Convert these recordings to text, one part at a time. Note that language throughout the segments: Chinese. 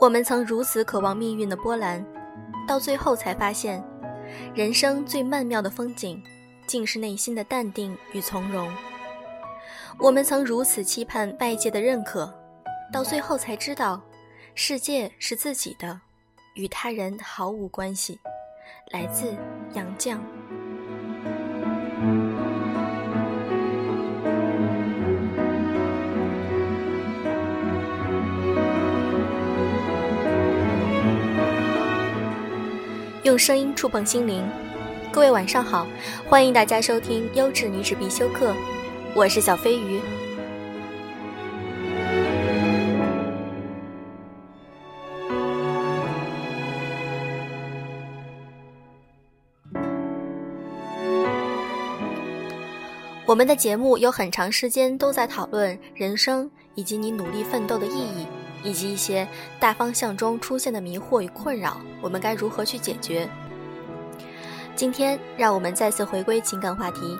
我们曾如此渴望命运的波澜，到最后才发现，人生最曼妙的风景，竟是内心的淡定与从容。我们曾如此期盼外界的认可，到最后才知道，世界是自己的，与他人毫无关系。来自杨绛。用声音触碰心灵，各位晚上好，欢迎大家收听优质女子必修课，我是小飞鱼。我们的节目有很长时间都在讨论人生以及你努力奋斗的意义。以及一些大方向中出现的迷惑与困扰，我们该如何去解决？今天，让我们再次回归情感话题，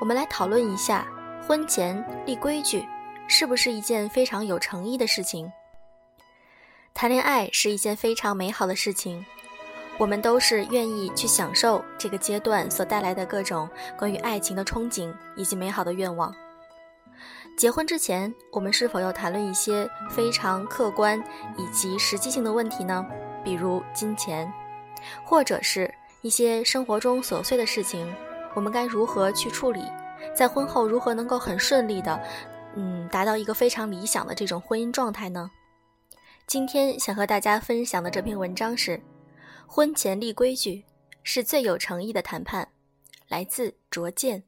我们来讨论一下婚前立规矩是不是一件非常有诚意的事情？谈恋爱是一件非常美好的事情，我们都是愿意去享受这个阶段所带来的各种关于爱情的憧憬以及美好的愿望。结婚之前，我们是否要谈论一些非常客观以及实际性的问题呢？比如金钱，或者是一些生活中琐碎的事情，我们该如何去处理？在婚后如何能够很顺利的，嗯，达到一个非常理想的这种婚姻状态呢？今天想和大家分享的这篇文章是：婚前立规矩是最有诚意的谈判，来自卓见。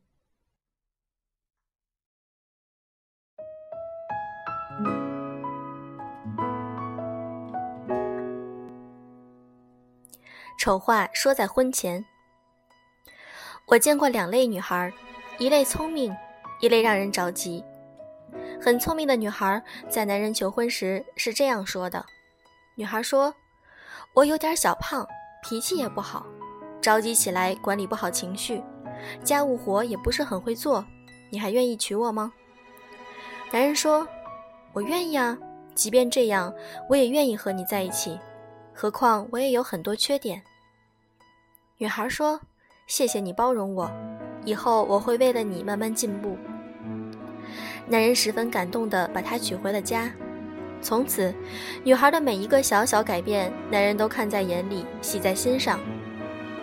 丑话说在婚前。我见过两类女孩，一类聪明，一类让人着急。很聪明的女孩在男人求婚时是这样说的：女孩说：“我有点小胖，脾气也不好，着急起来管理不好情绪，家务活也不是很会做，你还愿意娶我吗？”男人说：“我愿意啊，即便这样，我也愿意和你在一起。何况我也有很多缺点。”女孩说：“谢谢你包容我，以后我会为了你慢慢进步。”男人十分感动地把她娶回了家。从此，女孩的每一个小小改变，男人都看在眼里，喜在心上。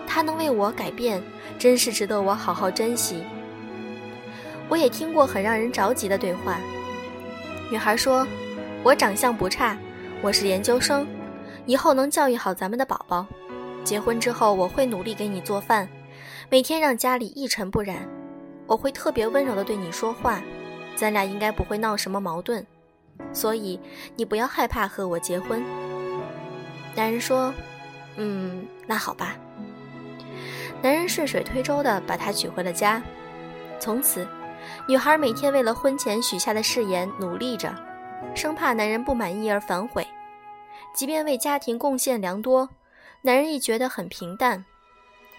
她能为我改变，真是值得我好好珍惜。我也听过很让人着急的对话。女孩说：“我长相不差，我是研究生，以后能教育好咱们的宝宝。”结婚之后，我会努力给你做饭，每天让家里一尘不染。我会特别温柔地对你说话，咱俩应该不会闹什么矛盾，所以你不要害怕和我结婚。男人说：“嗯，那好吧。”男人顺水推舟地把她娶回了家。从此，女孩每天为了婚前许下的誓言努力着，生怕男人不满意而反悔，即便为家庭贡献良多。男人亦觉得很平淡，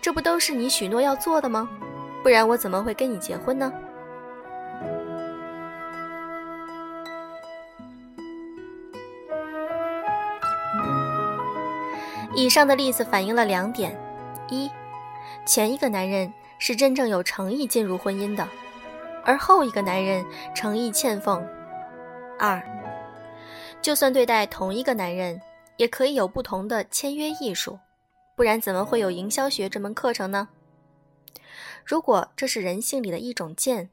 这不都是你许诺要做的吗？不然我怎么会跟你结婚呢？以上的例子反映了两点：一，前一个男人是真正有诚意进入婚姻的，而后一个男人诚意欠奉；二，就算对待同一个男人。也可以有不同的签约艺术，不然怎么会有营销学这门课程呢？如果这是人性里的一种贱，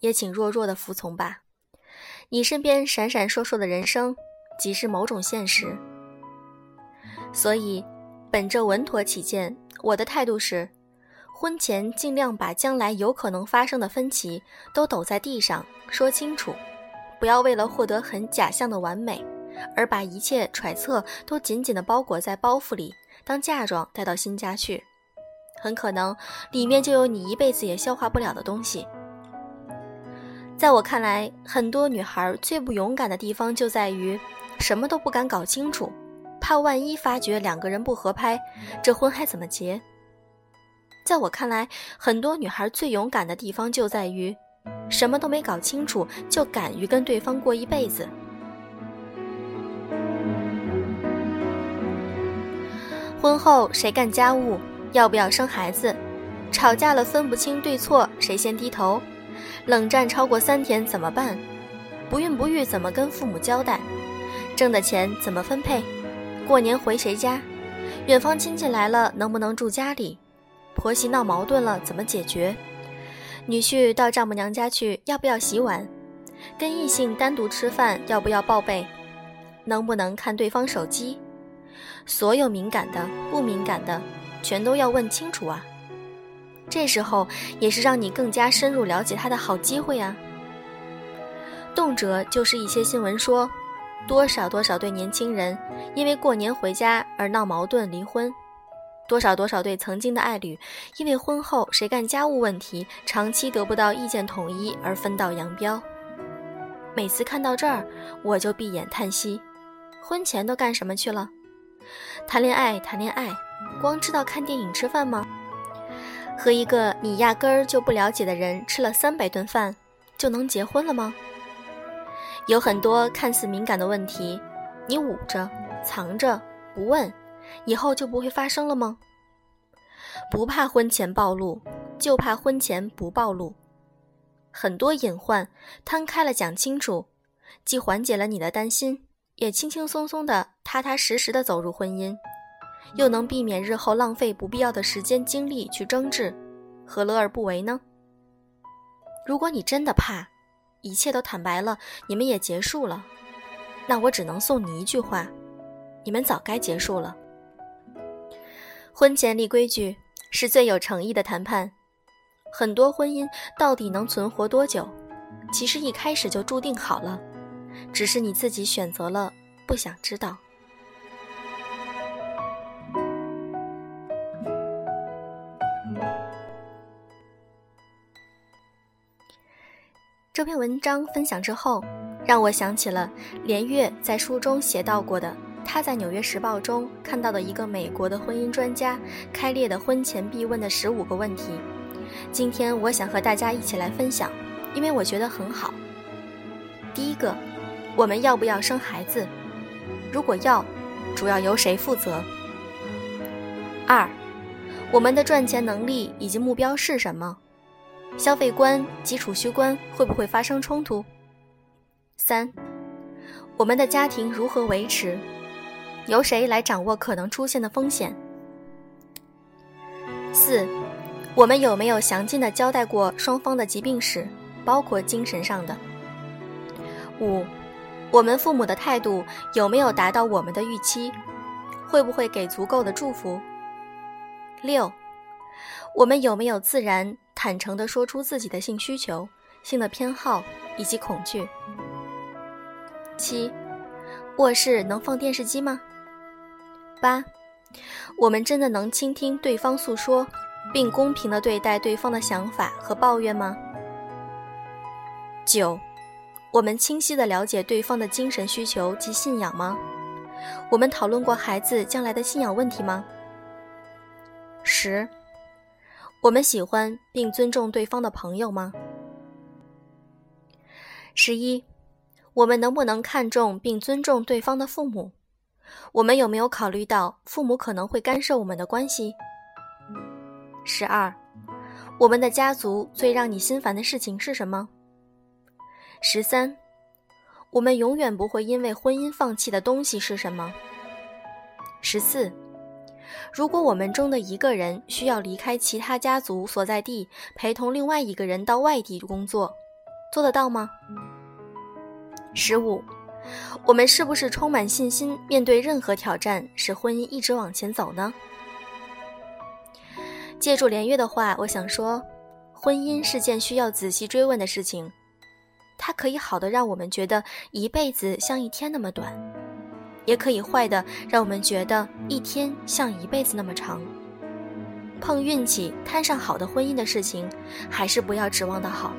也请弱弱的服从吧。你身边闪闪烁烁的人生，即是某种现实。所以，本着稳妥起见，我的态度是：婚前尽量把将来有可能发生的分歧都抖在地上说清楚，不要为了获得很假象的完美。而把一切揣测都紧紧的包裹在包袱里，当嫁妆带到新家去，很可能里面就有你一辈子也消化不了的东西。在我看来，很多女孩最不勇敢的地方就在于什么都不敢搞清楚，怕万一发觉两个人不合拍，这婚还怎么结？在我看来，很多女孩最勇敢的地方就在于什么都没搞清楚就敢于跟对方过一辈子。婚后谁干家务？要不要生孩子？吵架了分不清对错，谁先低头？冷战超过三天怎么办？不孕不育怎么跟父母交代？挣的钱怎么分配？过年回谁家？远方亲戚来了能不能住家里？婆媳闹矛盾了怎么解决？女婿到丈母娘家去要不要洗碗？跟异性单独吃饭要不要报备？能不能看对方手机？所有敏感的、不敏感的，全都要问清楚啊！这时候也是让你更加深入了解他的好机会啊！动辄就是一些新闻说，多少多少对年轻人因为过年回家而闹矛盾离婚，多少多少对曾经的爱侣因为婚后谁干家务问题，长期得不到意见统一而分道扬镳。每次看到这儿，我就闭眼叹息：婚前都干什么去了？谈恋爱，谈恋爱，光知道看电影、吃饭吗？和一个你压根儿就不了解的人吃了三百顿饭，就能结婚了吗？有很多看似敏感的问题，你捂着、藏着不问，以后就不会发生了吗？不怕婚前暴露，就怕婚前不暴露。很多隐患摊开了讲清楚，既缓解了你的担心，也轻轻松松的、踏踏实实的走入婚姻。又能避免日后浪费不必要的时间精力去争执，何乐而不为呢？如果你真的怕，一切都坦白了，你们也结束了，那我只能送你一句话：你们早该结束了。婚前立规矩是最有诚意的谈判。很多婚姻到底能存活多久，其实一开始就注定好了，只是你自己选择了不想知道。这篇文章分享之后，让我想起了连月在书中写到过的，他在《纽约时报》中看到的一个美国的婚姻专家开列的婚前必问的十五个问题。今天我想和大家一起来分享，因为我觉得很好。第一个，我们要不要生孩子？如果要，主要由谁负责？二，我们的赚钱能力以及目标是什么？消费观及储蓄观会不会发生冲突？三，我们的家庭如何维持？由谁来掌握可能出现的风险？四，我们有没有详尽的交代过双方的疾病史，包括精神上的？五，我们父母的态度有没有达到我们的预期？会不会给足够的祝福？六，我们有没有自然？坦诚地说出自己的性需求、性的偏好以及恐惧。七，卧室能放电视机吗？八，我们真的能倾听对方诉说，并公平地对待对方的想法和抱怨吗？九，我们清晰地了解对方的精神需求及信仰吗？我们讨论过孩子将来的信仰问题吗？十。我们喜欢并尊重对方的朋友吗？十一，我们能不能看重并尊重对方的父母？我们有没有考虑到父母可能会干涉我们的关系？十二，我们的家族最让你心烦的事情是什么？十三，我们永远不会因为婚姻放弃的东西是什么？十四。如果我们中的一个人需要离开其他家族所在地，陪同另外一个人到外地工作，做得到吗？十五，我们是不是充满信心面对任何挑战，使婚姻一直往前走呢？借助连月的话，我想说，婚姻是件需要仔细追问的事情，它可以好的让我们觉得一辈子像一天那么短。也可以坏的，让我们觉得一天像一辈子那么长。碰运气摊上好的婚姻的事情，还是不要指望的好。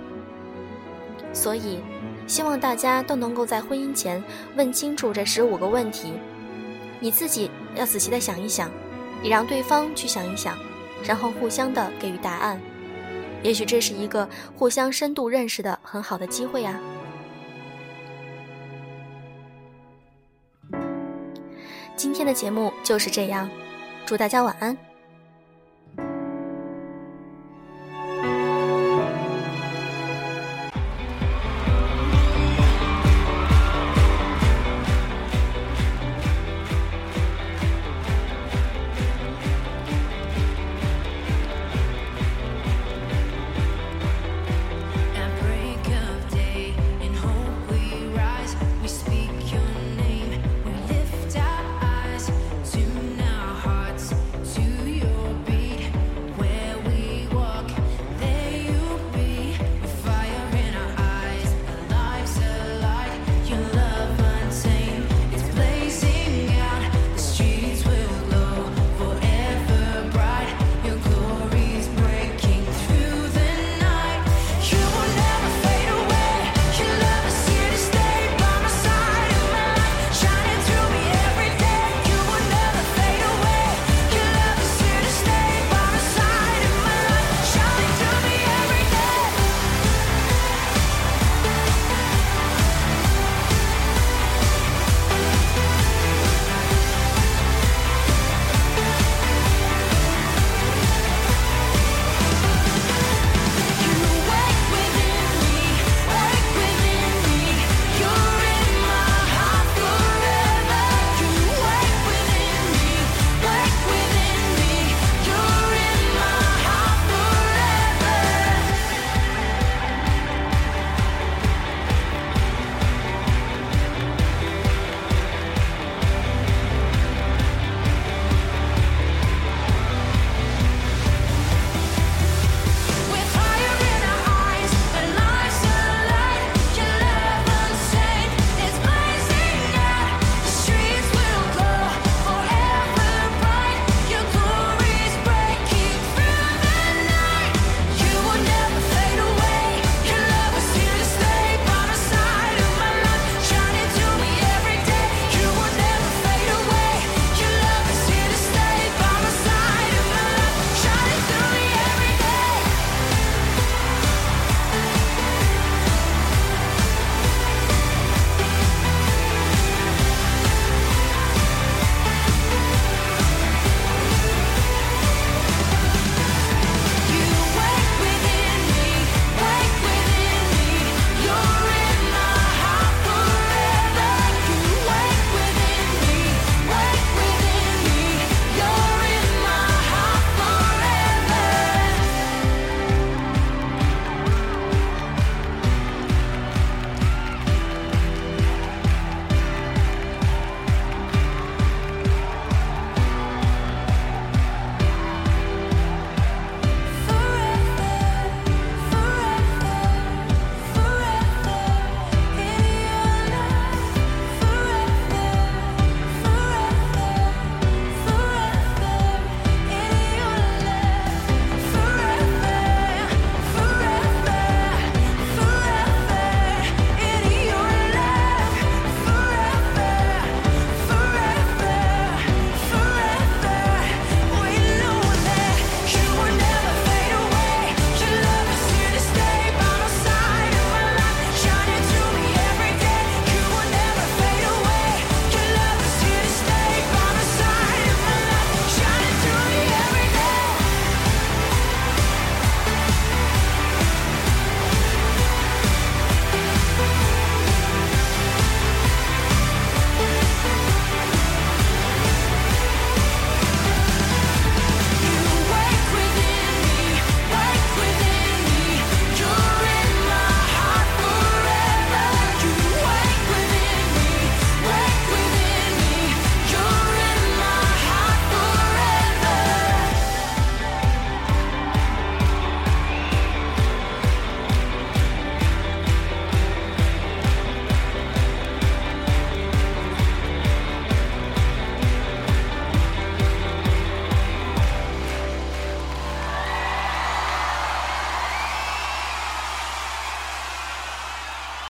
所以，希望大家都能够在婚姻前问清楚这十五个问题。你自己要仔细的想一想，也让对方去想一想，然后互相的给予答案。也许这是一个互相深度认识的很好的机会呀！今天的节目就是这样，祝大家晚安。